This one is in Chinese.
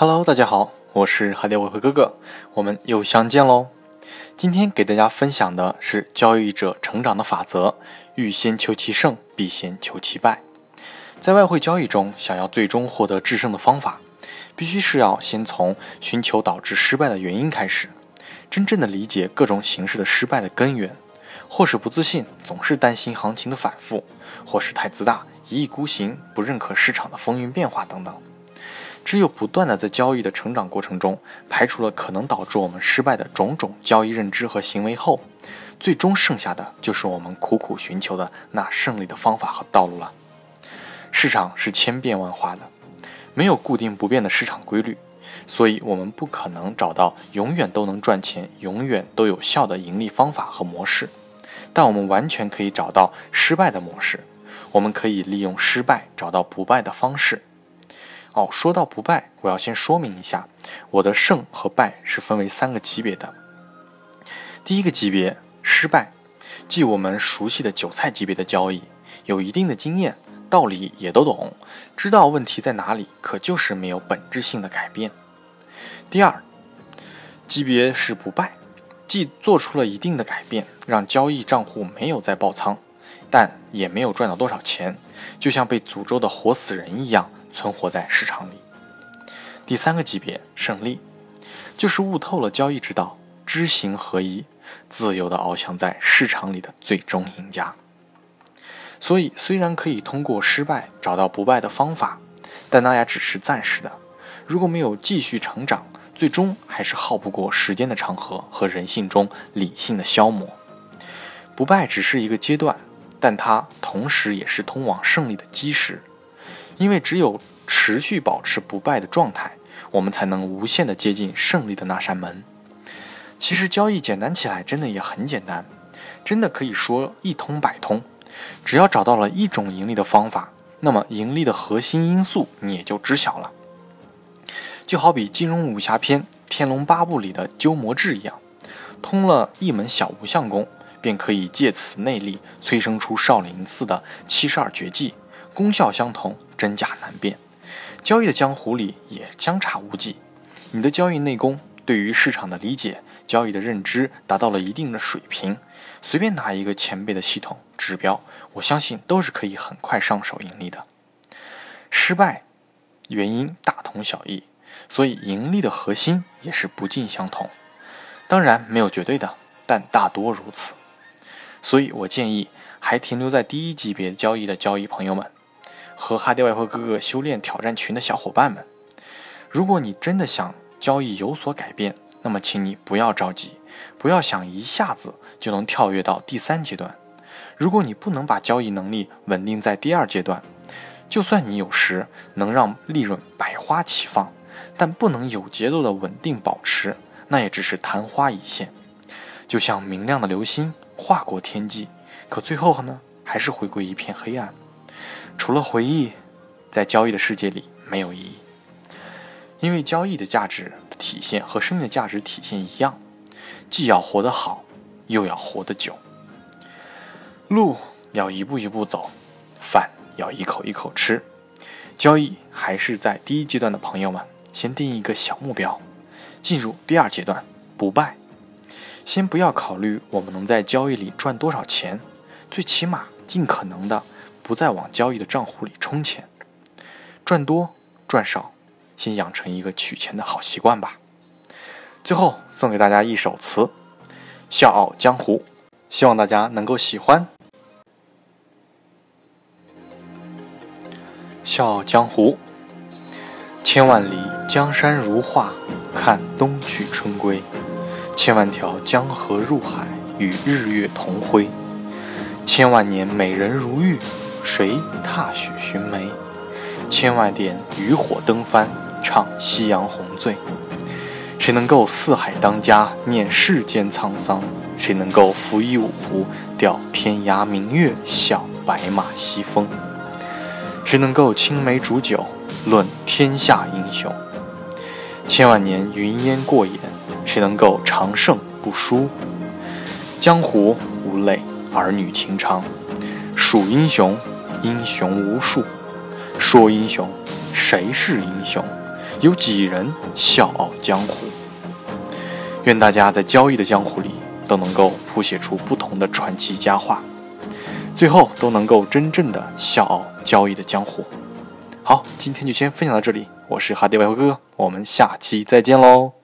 Hello，大家好，我是海蝶尾灰哥哥，我们又相见喽。今天给大家分享的是交易者成长的法则：欲先求其胜，必先求其败。在外汇交易中，想要最终获得制胜的方法，必须是要先从寻求导致失败的原因开始，真正的理解各种形式的失败的根源。或是不自信，总是担心行情的反复；或是太自大，一意孤行，不认可市场的风云变化等等。只有不断的在交易的成长过程中，排除了可能导致我们失败的种种交易认知和行为后，最终剩下的就是我们苦苦寻求的那胜利的方法和道路了。市场是千变万化的，没有固定不变的市场规律，所以我们不可能找到永远都能赚钱、永远都有效的盈利方法和模式。但我们完全可以找到失败的模式，我们可以利用失败找到不败的方式。哦，说到不败，我要先说明一下，我的胜和败是分为三个级别的。第一个级别失败，即我们熟悉的韭菜级别的交易，有一定的经验，道理也都懂，知道问题在哪里，可就是没有本质性的改变。第二级别是不败。既做出了一定的改变，让交易账户没有再爆仓，但也没有赚到多少钱，就像被诅咒的活死人一样存活在市场里。第三个级别胜利，就是悟透了交易之道，知行合一，自由的翱翔在市场里的最终赢家。所以，虽然可以通过失败找到不败的方法，但那也只是暂时的。如果没有继续成长，最终还是耗不过时间的长河和人性中理性的消磨。不败只是一个阶段，但它同时也是通往胜利的基石。因为只有持续保持不败的状态，我们才能无限的接近胜利的那扇门。其实交易简单起来真的也很简单，真的可以说一通百通。只要找到了一种盈利的方法，那么盈利的核心因素你也就知晓了。就好比金庸武侠片《天龙八部》里的鸠摩智一样，通了一门小无相功，便可以借此内力催生出少林寺的七十二绝技，功效相同，真假难辨。交易的江湖里也相差无几。你的交易内功，对于市场的理解、交易的认知达到了一定的水平，随便拿一个前辈的系统指标，我相信都是可以很快上手盈利的。失败原因大同小异。所以盈利的核心也是不尽相同，当然没有绝对的，但大多如此。所以我建议还停留在第一级别交易的交易朋友们，和哈迪外汇哥哥修炼挑战群的小伙伴们，如果你真的想交易有所改变，那么请你不要着急，不要想一下子就能跳跃到第三阶段。如果你不能把交易能力稳定在第二阶段，就算你有时能让利润百花齐放。但不能有节奏的稳定保持，那也只是昙花一现，就像明亮的流星划过天际，可最后呢，还是回归一片黑暗。除了回忆，在交易的世界里没有意义。因为交易的价值体现和生命的价值体现一样，既要活得好，又要活得久。路要一步一步走，饭要一口一口吃。交易还是在第一阶段的朋友们。先定一个小目标，进入第二阶段不败。先不要考虑我们能在交易里赚多少钱，最起码尽可能的不再往交易的账户里充钱。赚多赚少，先养成一个取钱的好习惯吧。最后送给大家一首词《笑傲江湖》，希望大家能够喜欢。笑傲江湖。千万里江山如画，看冬去春归；千万条江河入海，与日月同辉；千万年美人如玉，谁踏雪寻梅？千万点渔火灯帆，唱夕阳红醉。谁能够四海当家，念世间沧桑？谁能够拂衣舞湖，钓天涯明月，笑白马西风？谁能够青梅煮酒？论天下英雄，千万年云烟过眼，谁能够长胜不输？江湖无泪，儿女情长。数英雄，英雄无数。说英雄，谁是英雄？有几人笑傲江湖？愿大家在交易的江湖里都能够谱写出不同的传奇佳话，最后都能够真正的笑傲交易的江湖。好，今天就先分享到这里，我是哈迪外汇哥哥，我们下期再见喽。